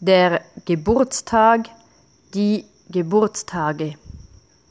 der Geburtstag, die Geburtstage.